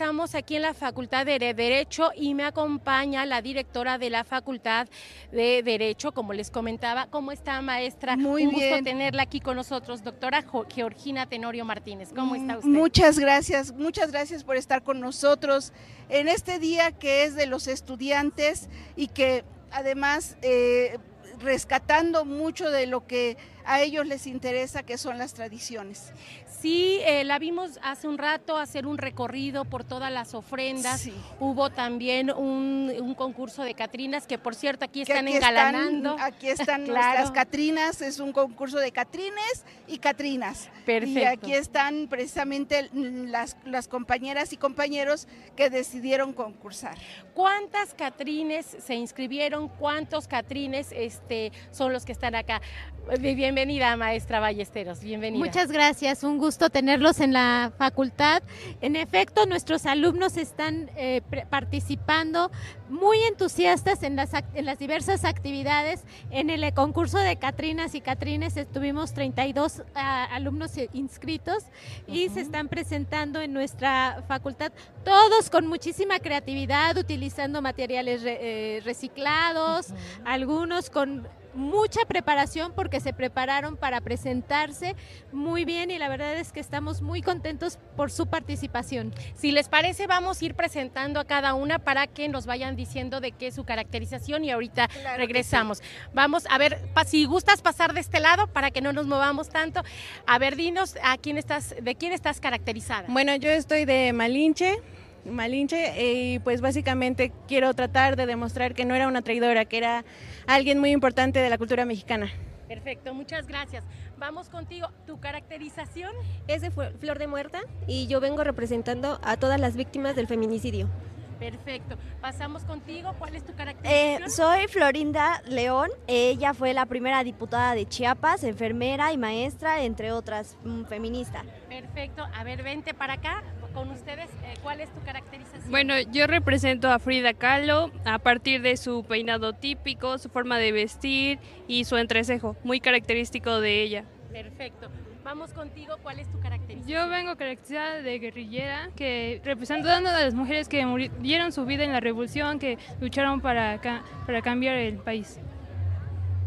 estamos aquí en la Facultad de Derecho y me acompaña la directora de la Facultad de Derecho, como les comentaba. ¿Cómo está, maestra? Muy Un bien. gusto tenerla aquí con nosotros, doctora Georgina Tenorio Martínez. ¿Cómo está usted? Muchas gracias, muchas gracias por estar con nosotros en este día que es de los estudiantes y que además eh, rescatando mucho de lo que a ellos les interesa, que son las tradiciones. Sí, eh, la vimos hace un rato hacer un recorrido por todas las ofrendas. Sí. Hubo también un, un concurso de Catrinas, que por cierto aquí están aquí engalanando. Están, aquí están Claro. nuestras Catrinas, es un concurso de Catrines y Catrinas. Perfecto. Y aquí están precisamente las, las compañeras y compañeros que decidieron concursar. ¿Cuántas Catrines se inscribieron? ¿Cuántos Catrines este, son los que están acá? Bienvenida, maestra Ballesteros, bienvenida. Muchas gracias, un gusto tenerlos en la facultad. En efecto, nuestros alumnos están eh, participando muy entusiastas en las, en las diversas actividades. En el concurso de Catrinas y Catrines estuvimos 32 ah, alumnos inscritos y se están presentando en nuestra facultad, todos con muchísima creatividad, utilizando materiales re- eh, reciclados, algunos con mucha preparación porque se prepararon para presentarse muy bien y la verdad es que estamos muy contentos por su participación. Si les parece, vamos a ir presentando a cada una para que nos vayan diciendo de qué es su caracterización y ahorita Claro regresamos. Vamos a ver, si gustas pasar de este lado para que no nos movamos tanto. A ver, dinos a quién estás, de quién estás caracterizada. Bueno, yo estoy de Malinche, Malinche, y pues básicamente quiero tratar de demostrar que no era una traidora, que era alguien muy importante de la cultura mexicana. Perfecto, muchas gracias. Vamos contigo. ¿Tu caracterización? Es de Flor de Muerta y yo vengo representando a todas las víctimas del feminicidio. Perfecto. Pasamos contigo. ¿Cuál es tu Eh, caracterización? soy Florinda León, ella fue la primera diputada de Chiapas, enfermera y maestra, entre otras, mm, feminista. Perfecto. A ver, vente para acá con ustedes. eh, ¿Cuál es tu caracterización? Bueno, yo represento a Frida Kahlo a partir de su peinado típico, su forma de vestir y su entrecejo, muy característico de ella. Perfecto. Vamos contigo. ¿Cuál es tu caracterización? Yo vengo caracterizada de guerrillera, que representando a las mujeres que muri- dieron su vida en la revolución, que lucharon para, ca- para cambiar el país.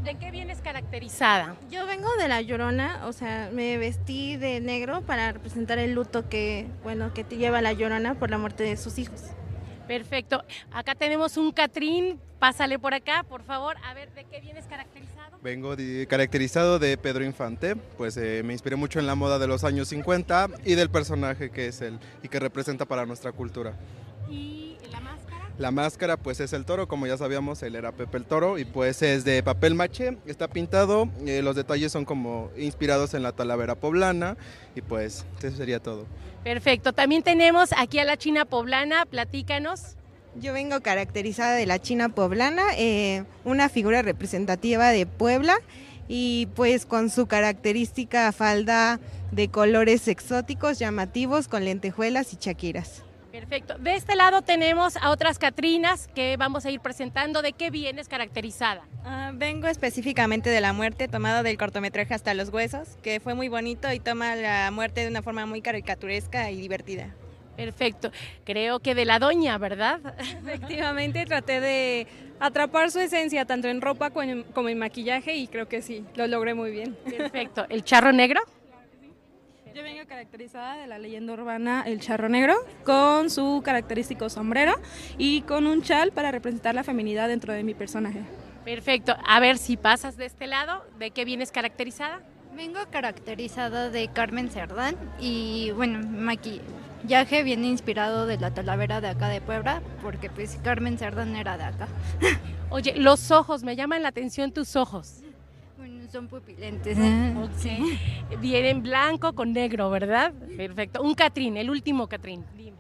¿De qué vienes caracterizada? Yo vengo de La Llorona, o sea, me vestí de negro para representar el luto que, bueno, que te lleva La Llorona por la muerte de sus hijos. Perfecto. Acá tenemos un Catrín. Pásale por acá, por favor. A ver, ¿de qué vienes caracterizado? Vengo di- caracterizado de Pedro Infante, pues eh, me inspiré mucho en la moda de los años 50 y del personaje que es él y que representa para nuestra cultura. ¿Y la máscara? Pues es el toro, como ya sabíamos, él era Pepe el Toro y pues es de papel maché, está pintado, eh, los detalles son como inspirados en la talavera poblana y pues eso sería todo. Perfecto. También tenemos aquí a la China poblana. Platícanos. Yo vengo caracterizada de la China poblana, eh, una figura representativa de Puebla y pues con su característica falda de colores exóticos, llamativos, con lentejuelas y chaquiras. Perfecto. De este lado tenemos a otras Catrinas que vamos a ir presentando. ¿De qué vienes caracterizada? Ah, vengo específicamente de la muerte tomada del cortometraje Hasta los Huesos, que fue muy bonito y toma la muerte de una forma muy caricaturesca y divertida. Perfecto. Creo que de la doña, ¿verdad? Efectivamente, traté de atrapar su esencia tanto en ropa como en, como en maquillaje y creo que sí, lo logré muy bien. Perfecto. ¿El charro negro? Yo vengo caracterizada de la leyenda urbana El Charro Negro, con su característico sombrero y con un chal para representar la feminidad dentro de mi personaje. Perfecto. A ver si pasas de este lado. ¿De qué vienes caracterizada? Vengo caracterizada de Carmen Cerdán y bueno, maquillaje viene inspirado de la talavera de acá de Puebla, porque pues Carmen Cerdán era de acá. Oye, los ojos, me llaman la atención tus ojos. Son pupilentes. Ok. Vienen blanco con negro, ¿verdad? Perfecto. Un Catrín, el último Catrín. Dime.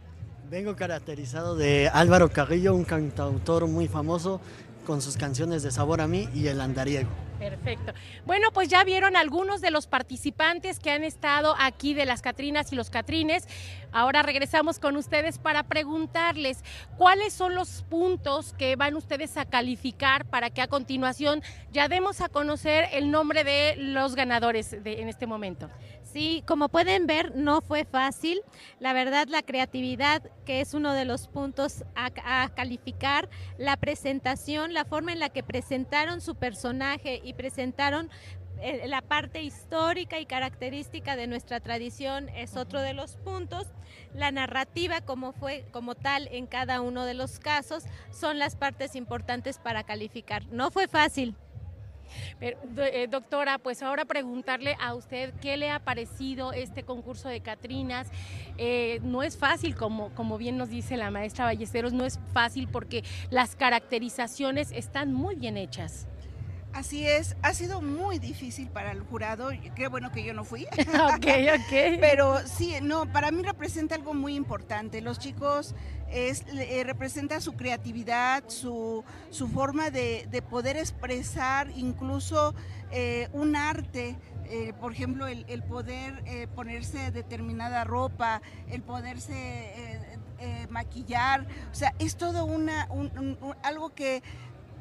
Vengo caracterizado de Álvaro Carrillo, un cantautor muy famoso con sus canciones de Sabor a mí y El Andariego. Perfecto. Bueno, pues ya vieron algunos de los participantes que han estado aquí de las Catrinas y los Catrines. Ahora regresamos con ustedes para preguntarles cuáles son los puntos que van ustedes a calificar para que a continuación ya demos a conocer el nombre de los ganadores de, en este momento. Sí, como pueden ver, no fue fácil. La verdad, la creatividad, que es uno de los puntos a, a, calificar, la presentación, la forma en la que presentaron su personaje y presentaron eh, la parte histórica y característica de nuestra tradición es otro de los puntos. La narrativa, como fue como tal en cada uno de los casos, son las partes importantes para calificar. No fue fácil, eh, doctora, pues ahora preguntarle a usted qué le ha parecido este concurso de Catrinas. Eh, no es fácil, como, como bien nos dice la maestra Ballesteros, no es fácil porque las caracterizaciones están muy bien hechas. Así es, ha sido muy difícil para el jurado, qué bueno que yo no fui. ok, ok. Pero sí, no, para mí representa algo muy importante. Los chicos es, eh, representa su creatividad, su, su forma de, de, poder expresar incluso eh, un arte. Eh, por ejemplo, el, el poder eh, ponerse determinada ropa, el poderse maquillar, o sea, es todo una, un, un, algo que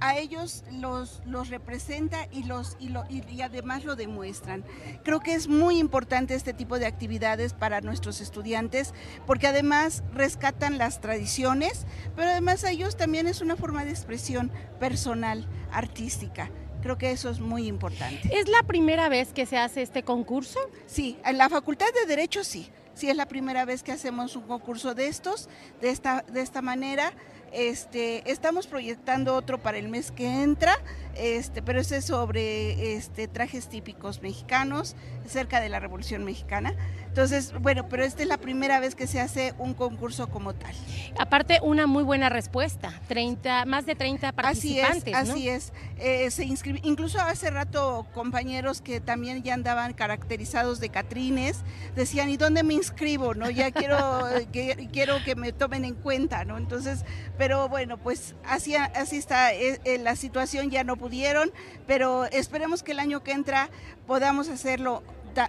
a ellos los, los representa y, los, y, lo, y, además lo demuestran. Creo que es muy importante este tipo de actividades para nuestros estudiantes porque además rescatan las tradiciones, pero además a ellos también es una forma de expresión personal, artística. Creo que eso es muy importante. ¿Es la primera vez que se hace este concurso? Sí, en la Facultad de Derecho sí. Sí, es la primera vez que hacemos un concurso de estos, de esta, de esta manera. Este, estamos proyectando otro para el mes que entra, este, pero ese es sobre este, trajes típicos mexicanos, cerca de la Revolución Mexicana. Entonces, bueno, pero esta es la primera vez que se hace un concurso como tal. Aparte, una muy buena respuesta, 30, más de 30 participantes. Así es, así es. Eh, se incluso hace rato compañeros que también ya andaban caracterizados de Catrines, decían, ¿y dónde me inscribo? ¿No? Ya quiero, que, quiero que me tomen en cuenta, ¿no? Entonces, pero bueno, pues así, así está eh, la situación, ya no pudieron, pero esperemos que el año que entra podamos hacerlo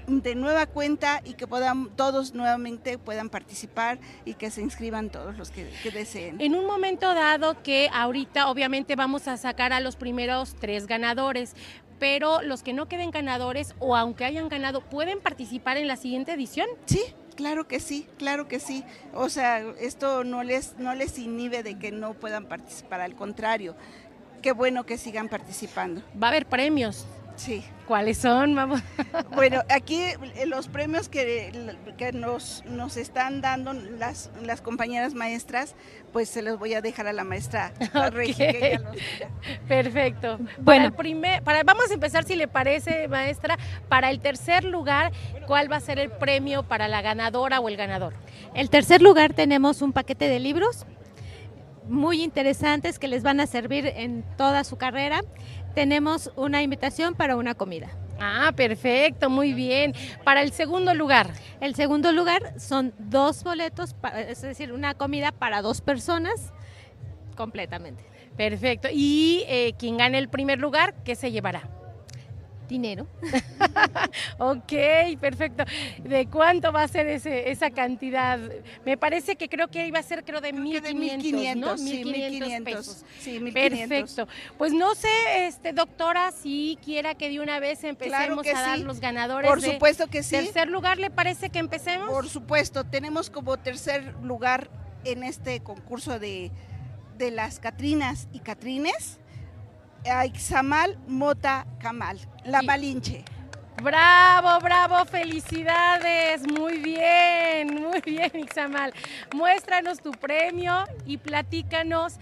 de nueva cuenta y que puedan todos nuevamente puedan participar y que se inscriban todos los que, que, deseen. En un momento dado que ahorita obviamente vamos a sacar a los primeros tres ganadores, pero los que no queden ganadores o aunque hayan ganado, ¿pueden participar en la siguiente edición? Sí, Claro que sí, claro que sí. O sea, esto no les, no les inhibe de que no puedan participar, al contrario, qué bueno que sigan participando. Va a haber premios. Sí. ¿Cuáles son? Vamos. Bueno, aquí los premios que, que nos, nos, están dando las, las, compañeras maestras, pues se los voy a dejar a la maestra okay. Regi, que los Perfecto. Bueno, para primer, para, vamos a empezar, si le parece, maestra, para el tercer lugar, ¿cuál va a ser el premio para la ganadora o el ganador? El tercer lugar tenemos un paquete de libros muy interesantes que les van a servir en toda su carrera tenemos una invitación para una comida. Ah, perfecto, muy bien. Para el segundo lugar. El segundo lugar son dos boletos, es decir, una comida para dos personas completamente. Perfecto. ¿Y eh, quien gane el primer lugar, qué se llevará? Dinero. ok, perfecto. ¿De cuánto va a ser ese, esa cantidad? Me parece que creo que iba a ser creo de 1.500, ¿no? 1.500 pesos. Sí, 1, Perfecto. Pues no sé, este doctora, si quiera que de una vez empecemos claro a dar sí. los ganadores. Por supuesto que sí. Tercer lugar, ¿le parece que empecemos? Por supuesto, tenemos como tercer lugar en este concurso de, de las Catrinas y Catrines a Ixamal Mota Camal, la sí. Malinche. Bravo, bravo, felicidades, muy bien, muy bien Ixamal. Muéstranos tu premio y platícanos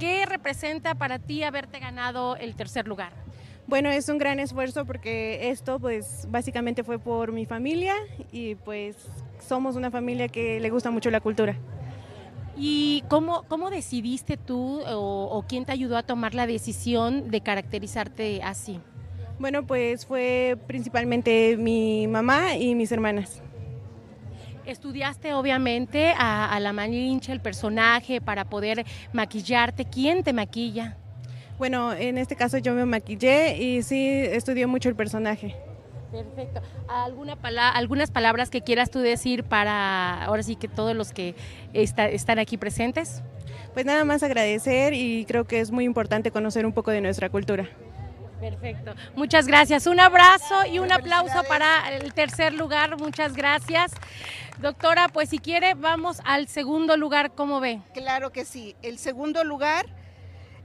qué representa para ti haberte ganado el tercer lugar. Bueno, es un gran esfuerzo porque esto pues básicamente fue por mi familia y pues somos una familia que le gusta mucho la cultura. ¿Y cómo, cómo decidiste tú o, o, quién te ayudó a tomar la decisión de caracterizarte así? Bueno, pues fue principalmente mi mamá y mis hermanas. Estudiaste obviamente a, a la Malinche, el personaje, para poder maquillarte. ¿Quién te maquilla? Bueno, en este caso yo me maquillé y sí estudié mucho el personaje. Perfecto. ¿Alguna pala ¿Algunas palabras que quieras tú decir para ahora sí que todos los que está, están aquí presentes? Pues nada más agradecer y creo que es muy importante conocer un poco de nuestra cultura. Perfecto. Muchas gracias. Un abrazo y un aplauso para el tercer lugar. Muchas gracias. Doctora, pues si quiere, vamos al segundo lugar. ¿Cómo ve? Claro que sí. El segundo lugar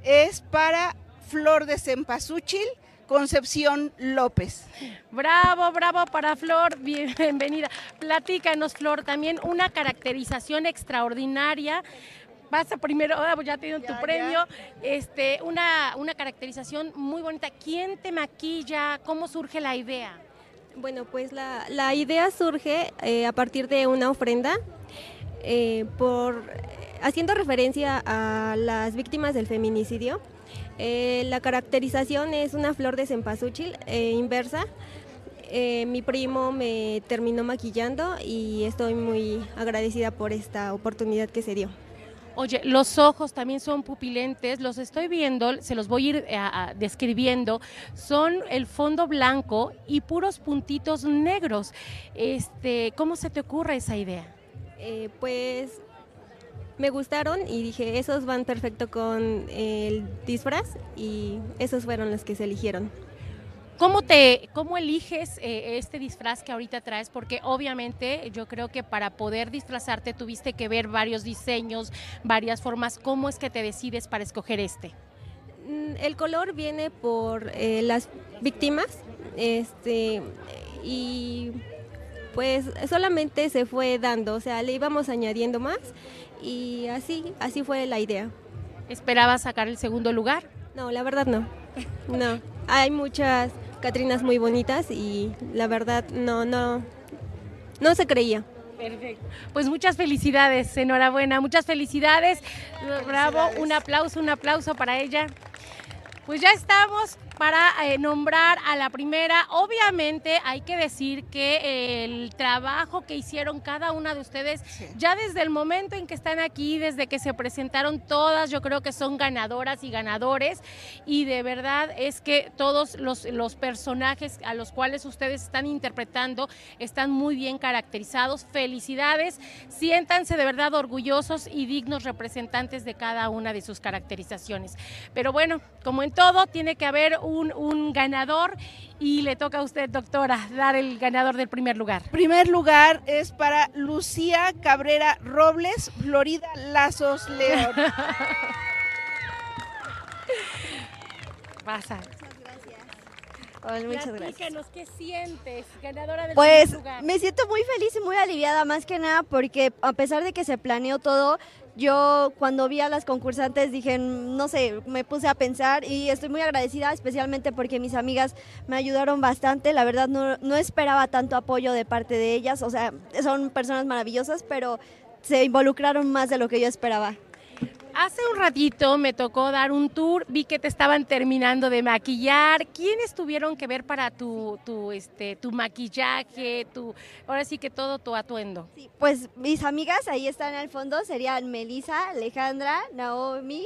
es para Flor de Cempasúchil Concepción López. Bravo, bravo para Flor, bienvenida. Platícanos, Flor, también una caracterización extraordinaria. Pasa primero, ah, pues ya tenido tu premio, este, una, una caracterización muy bonita. ¿Quién te maquilla? ¿Cómo surge la idea? Bueno, pues la, la idea surge eh, a partir de una ofrenda eh, por haciendo referencia a las víctimas del feminicidio. Eh, la caracterización es una flor de cempasúchil inversa. Mi primo me terminó maquillando y estoy muy agradecida por esta oportunidad que se dio. Oye, los ojos también son pupilentes, los estoy viendo, se los voy a ir describiendo. Son el fondo blanco y puros puntitos negros. Este, ¿Cómo se te ocurre esa idea? pues me gustaron y dije, esos van perfecto con el disfraz y esos fueron los que se eligieron. ¿Cómo, te, ¿Cómo eliges eh, este disfraz que ahorita traes? Porque obviamente yo creo que para poder disfrazarte tuviste que ver varios diseños, varias formas. ¿Cómo es que te decides para escoger este? Mm, el color viene por eh, las víctimas este, y pues solamente se fue dando, o sea, le íbamos añadiendo más y así, así fue la idea. ¿Esperabas sacar el segundo lugar? No, la verdad no. No, hay muchas Catrinas muy bonitas y la verdad no, no, no se creía. Perfecto. Pues muchas felicidades, enhorabuena, muchas felicidades. Bravo, un aplauso, un aplauso para ella. Pues ya estamos para eh, nombrar a la primera. Obviamente hay que decir que el trabajo que hicieron cada una de ustedes, ya desde el momento en que están aquí, desde que se presentaron todas, yo creo que son ganadoras y ganadores. Y de verdad es que todos los, los personajes a los cuales ustedes están interpretando están muy bien caracterizados. Felicidades, siéntanse de verdad orgullosos y dignos representantes de cada una de sus caracterizaciones. Pero bueno, como en todo, tiene que haber un, ganador y le toca a usted, doctora, dar el ganador del primer lugar. Primer lugar es para Lucía Cabrera Robles, Florida Lazos León. Pasa. muchas gracias. ¿qué sientes? Ganadora del pues lugar. me siento muy feliz y muy aliviada, más que nada porque a pesar de que se planeó todo, yo cuando vi a las concursantes dije, no sé, me puse a pensar y estoy muy agradecida, especialmente porque mis amigas me ayudaron bastante. La verdad no, no esperaba tanto apoyo de parte de ellas, o sea, son personas maravillosas, pero se involucraron más de lo que yo esperaba. Hace un ratito me tocó dar un tour, vi que te estaban terminando de maquillar. ¿Quiénes tuvieron que ver para tu, tu, este, tu maquillaje, tu, ahora sí que todo tu atuendo? pues mis amigas ahí están al fondo, serían Melissa, Alejandra, Naomi.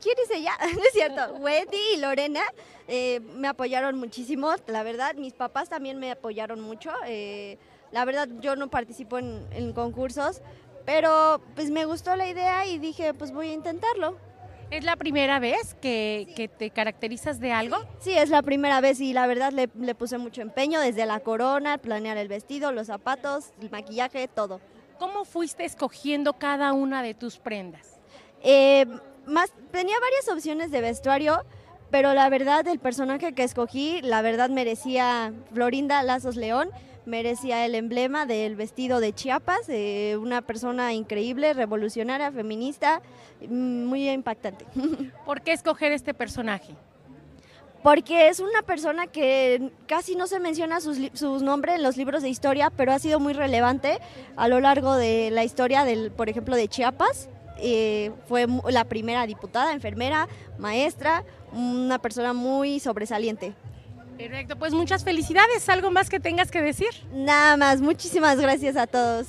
¿Quién es ella? No es cierto. Wendy y Lorena eh, me apoyaron muchísimo, la verdad. Mis papás también me apoyaron mucho. Eh, la verdad, yo no participo en, en concursos, pero pues me gustó la idea y dije, pues voy a intentarlo. ¿Es la primera vez que, te caracterizas de algo? Sí, es la primera vez y la verdad le, puse mucho empeño desde la corona, planear el vestido, los zapatos, el maquillaje, todo. ¿Cómo fuiste escogiendo cada una de tus prendas? Eh, más, tenía varias opciones de vestuario, pero la verdad el personaje que escogí, la verdad merecía Florinda Lazos León merecía el emblema del vestido de Chiapas, una persona increíble, revolucionaria, feminista, muy impactante. ¿Por qué escoger este personaje? Porque es una persona que casi no se menciona sus, nombres en los libros de historia, pero ha sido muy relevante a lo largo de la historia, del, por ejemplo, de Chiapas. Eh, fue la primera diputada, enfermera, maestra, una persona muy sobresaliente. Perfecto, pues muchas felicidades. ¿Algo más que tengas que decir? Nada más, muchísimas gracias a todos.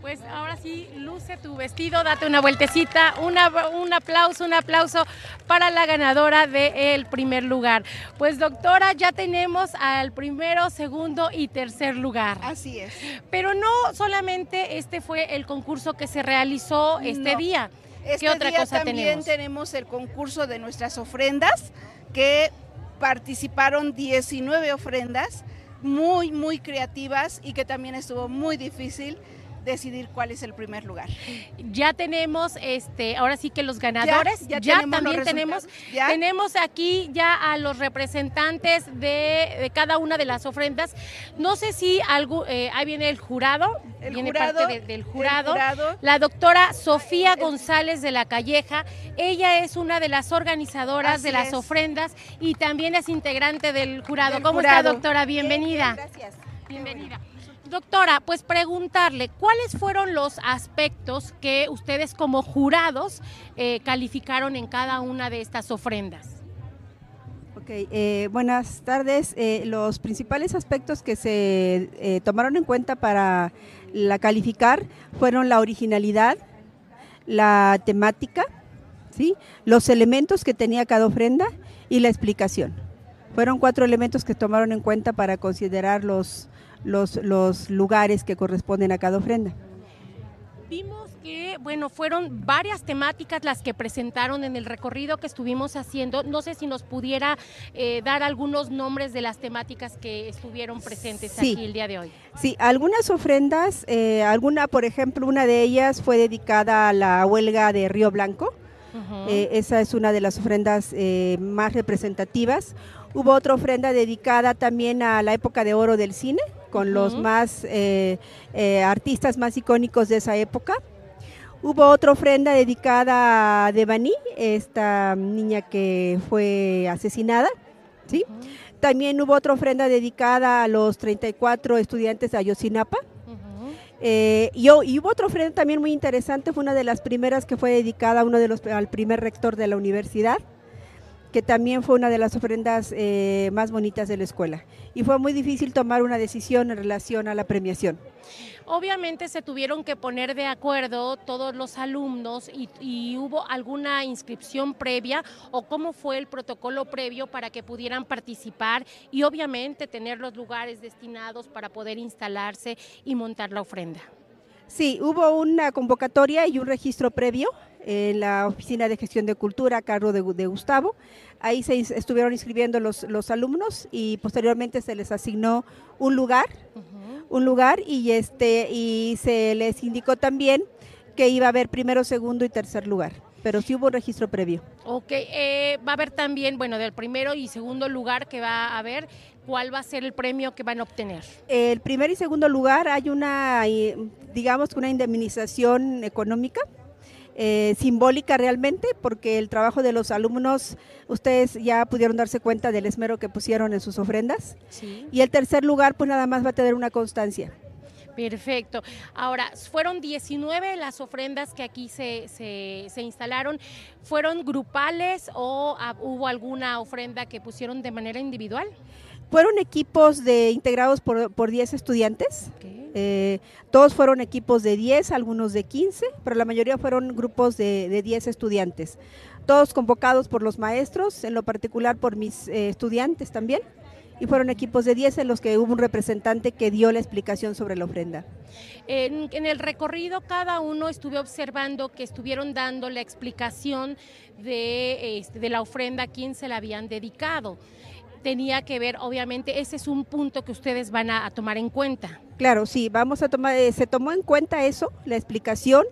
Pues ahora sí, luce tu vestido, date una vueltecita, una, un aplauso, un aplauso para la ganadora del primer lugar. Pues doctora, ya tenemos al primero, segundo y tercer lugar. Así es. Pero no solamente este fue el concurso que se realizó este No. día. Este ¿Qué otra día cosa también tenemos? tenemos el concurso de nuestras ofrendas, que participaron 19 ofrendas, muy, muy creativas y que también estuvo muy difícil decidir cuál es el primer lugar. Ya tenemos, este, ahora sí que los ganadores, ya, ya tenemos los también tenemos, ya. tenemos aquí ya a los representantes de, de cada una de las ofrendas. No sé si algo, eh, ahí viene el jurado, El viene jurado, parte de- del el jurado, jurado. la doctora Sofía González de la Calleja. Ella es una de las organizadoras de las es. ofrendas y también es integrante del jurado. Del ¿Cómo jurado. está, doctora? Bienvenida. gracias. Bienvenida. Doctora, pues preguntarle, ¿cuáles fueron los aspectos que ustedes como jurados eh, calificaron en cada una de estas ofrendas? Ok, eh, buenas tardes. Eh, los principales aspectos que se tomaron en cuenta para la calificar fueron la originalidad, la temática, ¿sí? los elementos que tenía cada ofrenda y la explicación. Fueron cuatro elementos que tomaron en cuenta para considerar los, los, los lugares que corresponden a cada ofrenda. Vimos que, bueno, fueron varias temáticas las que presentaron en el recorrido que estuvimos haciendo. No sé si nos pudiera eh, dar algunos nombres de las temáticas que estuvieron presentes Sí. aquí el día de hoy. Sí, algunas ofrendas, eh, alguna, por ejemplo, una de ellas fue dedicada a la huelga de Río Blanco. Ujú. Eh, esa es una de las ofrendas eh, más representativas. Hubo otra ofrenda dedicada también a la época de oro del cine, con los más eh, eh, artistas más icónicos de esa época. Hubo otra ofrenda dedicada a Devani, esta niña que fue asesinada. ¿sí? También hubo otra ofrenda dedicada a los 34 estudiantes de Ayotzinapa. Eh, y, ho- y hubo otra ofrenda también muy interesante, fue una de las primeras que fue dedicada a uno de los, al primer rector de la universidad, que también fue una de las ofrendas eh, más bonitas de la escuela. Y fue muy difícil tomar una decisión en relación a la premiación. Obviamente se tuvieron que poner de acuerdo todos los alumnos y, y hubo alguna inscripción previa o cómo fue el protocolo previo para que pudieran participar y obviamente tener los lugares destinados para poder instalarse y montar la ofrenda. Sí, hubo una convocatoria y un registro previo en la Oficina de Gestión de Cultura a cargo de, Gu- de Gustavo. Ahí se estuvieron inscribiendo los, los alumnos y posteriormente se les asignó un lugar, un lugar y este y se les indicó también que iba a haber primero, segundo y tercer lugar, pero sí hubo un registro previo. Ok, eh, va a haber también, bueno, del primero y segundo lugar que va a haber, ¿cuál va a ser el premio que van a obtener? El primer y segundo lugar hay una, eh, digamos, una indemnización económica. eh, simbólica realmente, porque el trabajo de los alumnos, ustedes ya pudieron darse cuenta del esmero que pusieron en sus ofrendas. Sí. Y el tercer lugar, pues nada más va a tener una constancia. Perfecto. Ahora, fueron 19 las ofrendas que aquí se, se, se instalaron. ¿Fueron grupales o ah, hubo alguna ofrenda que pusieron de manera individual? Fueron equipos de, integrados por, por 10 estudiantes. Eh, todos fueron equipos de 10, algunos de 15, pero la mayoría fueron grupos de, de 10 estudiantes. Todos convocados por los maestros, en lo particular por mis eh, estudiantes también. Y fueron equipos de 10 en los que hubo un representante que dio la explicación sobre la ofrenda. En, en el recorrido cada uno estuve observando que estuvieron dando la explicación de, este, de la ofrenda a quién se la habían dedicado. Tenía que ver, obviamente, ese es un punto que ustedes van a, a tomar en cuenta. Claro, sí, vamos a tomar, eh, se tomó en cuenta eso, la explicación,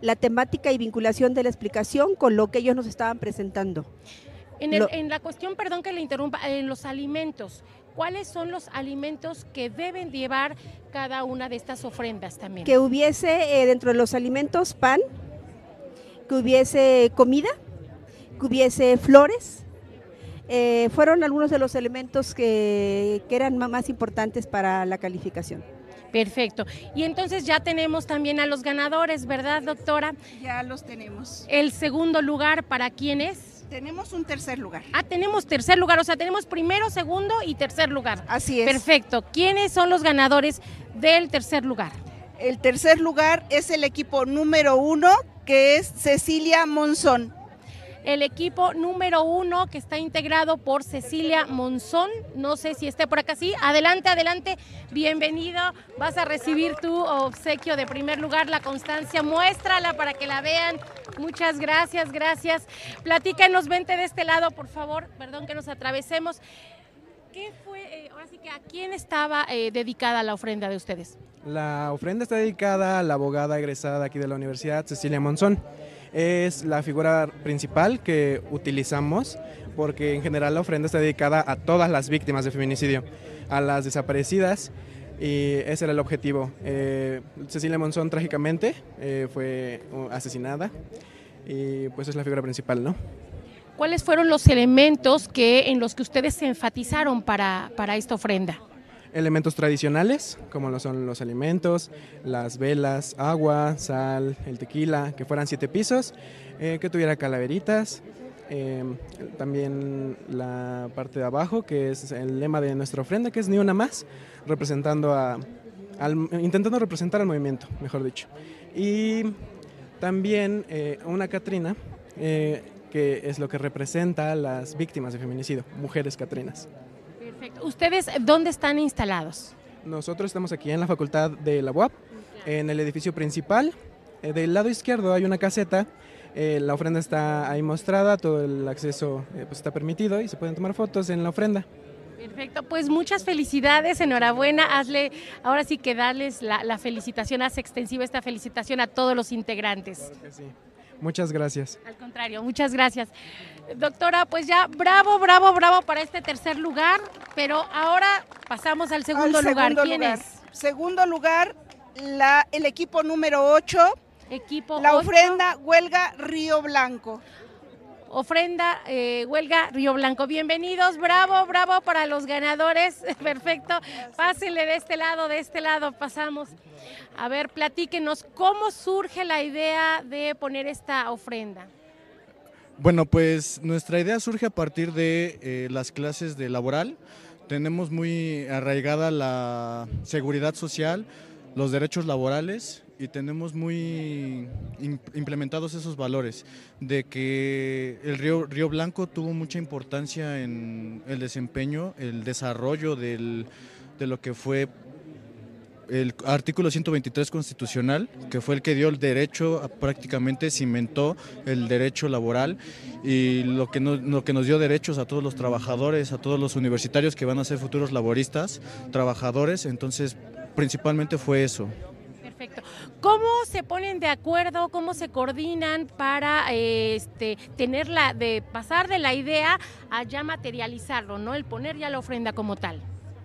la temática y vinculación de la explicación con lo que ellos nos estaban presentando. En, el- Lo- en la cuestión, perdón que le interrumpa, en los alimentos, ¿cuáles son los alimentos que deben llevar cada una de estas ofrendas también? que hubiese eh, dentro de los alimentos pan, que hubiese comida, que hubiese flores. Eh, fueron algunos de los elementos que, que eran más importantes para la calificación. Perfecto. Y entonces ya tenemos también a los ganadores, ¿verdad, doctora? Ya los tenemos. El segundo lugar, ¿para quién es? Tenemos un tercer lugar. Ah, tenemos tercer lugar, o sea, tenemos primero, segundo y tercer lugar. Así es. Perfecto. ¿Quiénes son los ganadores del tercer lugar? El tercer lugar es el equipo número uno, que es Cecilia Monzón el equipo número uno que está integrado por Cecilia Monzón. No sé si esté por acá, sí. Adelante, adelante, bienvenido. Vas a recibir tu obsequio de primer lugar, la constancia. Muéstrala para que la vean. Muchas gracias, gracias. Platícanos, vente de este lado, por favor. Perdón que nos atravesemos. ¿Qué fue, eh, ahora sí que a quién estaba eh, dedicada la ofrenda de ustedes? La ofrenda está dedicada a la abogada egresada aquí de la universidad, Cecilia Monzón es la figura principal que utilizamos porque en general la ofrenda está dedicada a todas las víctimas de feminicidio, a las desaparecidas y ese era el objetivo. Eh, Cecilia Monzón trágicamente eh, fue asesinada y pues es la figura principal, ¿no? ¿Cuáles fueron los elementos que, en los que ustedes se enfatizaron para, para esta ofrenda? Elementos tradicionales, como lo son los alimentos, las velas, agua, sal, el tequila, que fueran siete pisos, eh, que tuviera calaveritas, em, también la parte de abajo, que es el lema de nuestra ofrenda, que es ni una más, representando a, intentando representar al movimiento, mejor dicho. Y también eh, una Catrina, eh, que es lo que representa a las víctimas de feminicidio, mujeres Catrinas. ¿Ustedes dónde están instalados? Nosotros estamos aquí en la Facultad de la UAP, en el edificio principal. Eh, del lado izquierdo hay una caseta. Eh, la ofrenda está ahí mostrada, todo el acceso eh, pues está permitido y se pueden tomar fotos en la ofrenda. Perfecto, pues muchas felicidades, enhorabuena, hazle, ahora sí que darles la, felicitación, haz extensiva esta felicitación a todos los integrantes. Muchas gracias. Al contrario, muchas gracias. Doctora, pues ya bravo, bravo, bravo para este tercer lugar, pero ahora pasamos al segundo, lugar. ¿Quién es? Segundo lugar, la, el equipo número 8. Equipo La ofrenda Huelga Río Blanco ofrenda eh, Huelga Río Blanco. Bienvenidos, bravo, bravo para los ganadores. Perfecto. Pásenle de este lado, de este lado pasamos. A ver, platíquenos, ¿cómo surge la idea de poner esta ofrenda? Bueno, pues nuestra idea surge a partir de eh, las clases de laboral. Tenemos muy arraigada la seguridad social, los derechos laborales y tenemos muy implementados esos valores de que el río, río Blanco tuvo mucha importancia en el desempeño, el desarrollo del, de lo que fue el artículo 123 constitucional, que fue el que dio el derecho, prácticamente cimentó el derecho laboral y lo que, lo que nos dio derechos a todos los trabajadores, a todos los universitarios que van a ser futuros laboristas, trabajadores, entonces principalmente fue eso. ¿Cómo se ponen de acuerdo, cómo se coordinan para este, tener de pasar de la idea a ya materializarlo, ¿no? El poner ya la ofrenda como tal.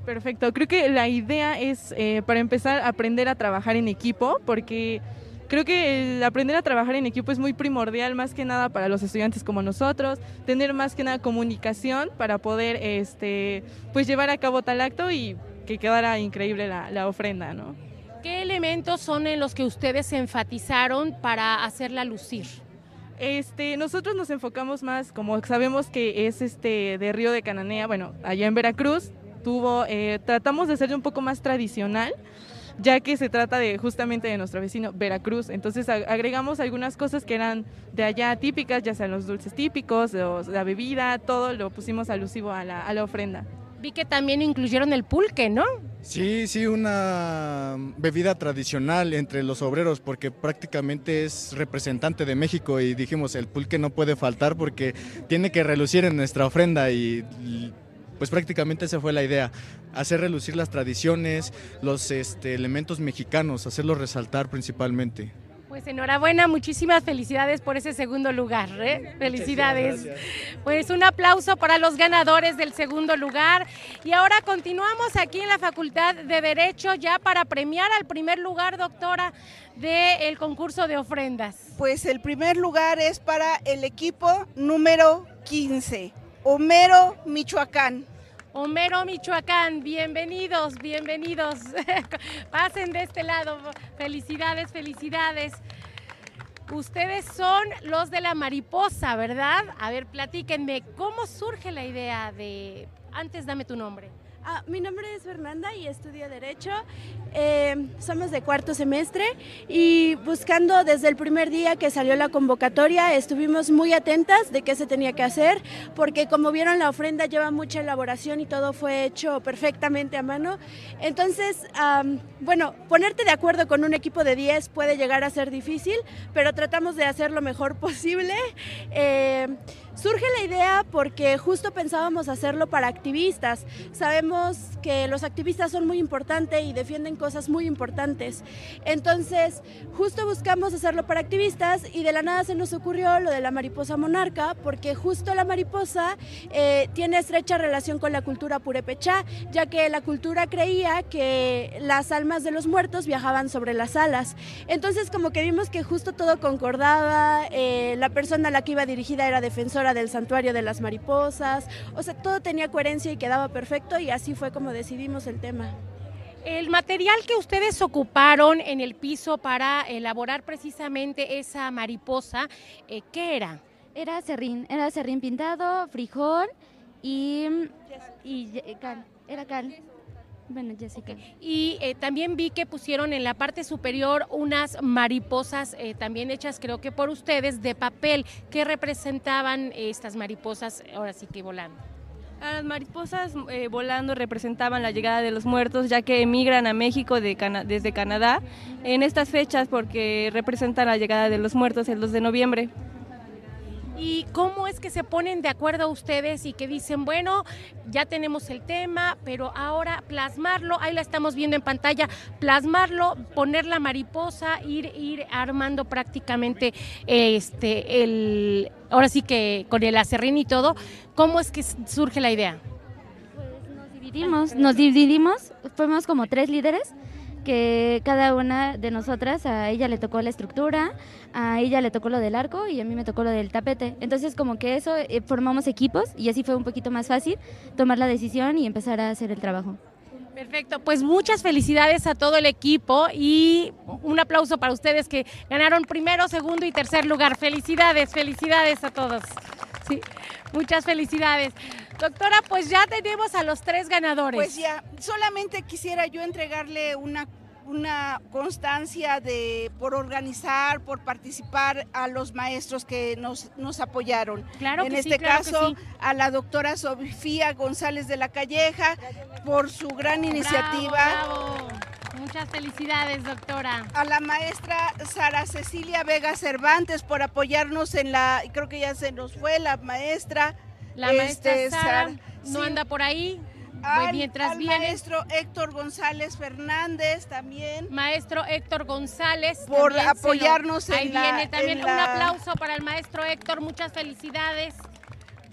Perfecto, creo que la idea es, eh, para empezar, aprender a trabajar en equipo, porque creo que el aprender a trabajar en equipo es muy primordial, más que nada para los estudiantes como nosotros, tener más que nada comunicación para poder este, pues llevar a cabo tal acto y que quedara increíble la, la ofrenda, ¿no? ¿Qué elementos son en los que ustedes enfatizaron para hacerla lucir? Este, nosotros nos enfocamos más, como sabemos que es este de Río de Cananea, bueno, allá en Veracruz, tuvo, eh, tratamos de ser un poco más tradicional, ya que se trata de justamente de nuestro vecino Veracruz. Entonces agregamos algunas cosas que eran de allá típicas, ya sean los dulces típicos, la bebida, todo lo pusimos alusivo a la ofrenda. Vi que también incluyeron el pulque, ¿no? Sí, sí, una bebida tradicional entre los obreros porque prácticamente es representante de México y dijimos el pulque no puede faltar porque tiene que relucir en nuestra ofrenda y pues prácticamente esa fue la idea, hacer relucir las tradiciones, los este, elementos mexicanos, hacerlos resaltar principalmente. Pues enhorabuena, muchísimas felicidades por ese segundo lugar. ¿eh? Felicidades. Pues un aplauso para los ganadores del segundo lugar. Y ahora continuamos aquí en la Facultad de Derecho ya para premiar al primer lugar, doctora, del concurso de ofrendas. Pues el primer lugar es para el equipo número 15, Homero, Michoacán. Homero, Michoacán, bienvenidos, bienvenidos. Pasen de este lado. Felicidades, felicidades. Ustedes son los de la mariposa, ¿verdad? A ver, platíquenme, ¿cómo surge la idea de... Antes dame tu nombre. Ah, mi nombre es Fernanda y estudio Derecho. Eh, somos de cuarto semestre y buscando desde el primer día que salió la convocatoria estuvimos muy atentas de qué se tenía que hacer porque como vieron la ofrenda lleva mucha elaboración y todo fue hecho perfectamente a mano. Entonces, bueno, ponerte de acuerdo con un equipo de 10 puede llegar a ser difícil, pero tratamos de hacer lo mejor posible. Eh, Surge la idea porque justo pensábamos hacerlo para activistas. Sabemos que los activistas son muy importantes y defienden cosas muy importantes. Entonces, justo buscamos hacerlo para activistas y de la nada se nos ocurrió lo de la mariposa monarca porque justo la mariposa eh, tiene estrecha relación con la cultura purépechá, ya que la cultura creía que las almas de los muertos viajaban sobre las alas. Entonces, como que vimos que justo todo concordaba, eh, la persona a la que iba dirigida era defensora del santuario de las mariposas, o sea, todo tenía coherencia y quedaba perfecto y así fue como decidimos el tema. El material que ustedes ocuparon en el piso para elaborar precisamente esa mariposa, eh, ¿qué era? Era serrín, era serrín pintado, frijol y, y cal, era cal. Bueno, Jessica. Y eh, también vi que pusieron en la parte superior unas mariposas eh, también hechas creo que por ustedes de papel. ¿Qué representaban eh, estas mariposas ahora sí que volando? A Las mariposas eh, volando representaban la llegada de los muertos, ya que emigran a México de Cana- desde Canadá en estas fechas porque representan la llegada de los muertos el 2 de noviembre. ¿Y cómo es que se ponen de acuerdo ustedes y que dicen, bueno, ya tenemos el tema, pero ahora plasmarlo, ahí la estamos viendo en pantalla, plasmarlo, poner la mariposa, ir, ir armando prácticamente este el ahora sí que con el acerrín y todo, ¿cómo es que surge la idea? dividimos, nos dividimos, fuimos como tres líderes que cada una de nosotras, a ella le tocó la estructura, a ella le tocó lo del arco y a mí me tocó lo del tapete. Entonces como que eso eh, formamos equipos y así fue un poquito más fácil tomar la decisión y empezar a hacer el trabajo. Perfecto, pues muchas felicidades a todo el equipo y un aplauso para ustedes que ganaron primero, segundo y tercer lugar. Felicidades, felicidades a todos. Sí, muchas felicidades. Doctora, pues ya tenemos a los tres ganadores. Pues ya, solamente quisiera yo entregarle una una constancia de por organizar, por participar a los maestros que nos, nos apoyaron. Claro en que sí, este claro que caso, sí. a la doctora Sofía González de la Calleja por su gran iniciativa. Bravo, bravo. Muchas felicidades, doctora. A la maestra Sara Cecilia Vega Cervantes por apoyarnos en la, creo que ya se nos fue la maestra. La maestra este, Sara Sar- no sí. anda por ahí. Al, mientras al viene maestro Héctor González Fernández también. Maestro Héctor González. Por lo- apoyarnos en Ahí la- viene también un la- aplauso para el maestro Héctor. Muchas felicidades.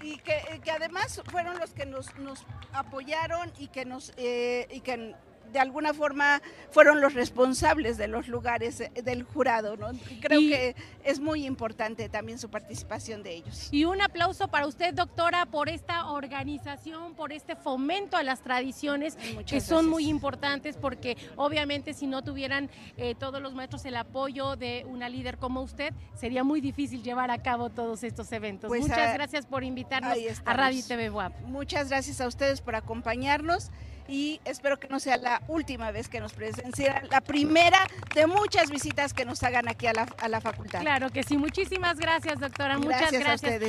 y que, que además fueron los que nos, nos apoyaron y que nos eh, y que de alguna forma fueron los responsables de los lugares eh, del jurado, ¿no? Creo Y- que es muy importante también su participación de ellos. Y un aplauso para usted, doctora, por esta organización, por este fomento a las tradiciones que son gracias. muy importantes porque obviamente si no tuvieran eh, todos los maestros el apoyo de una líder como usted, sería muy difícil llevar a cabo todos estos eventos. Pues, Muchas gracias por invitarnos a. Radio TV WAP. Muchas gracias a ustedes por acompañarnos y espero que no sea la última vez que nos presencien, la primera de muchas visitas que nos hagan aquí a la, a la facultad. Claro que sí. Muchísimas gracias, doctora. Muchas Gracias a gracias. ustedes.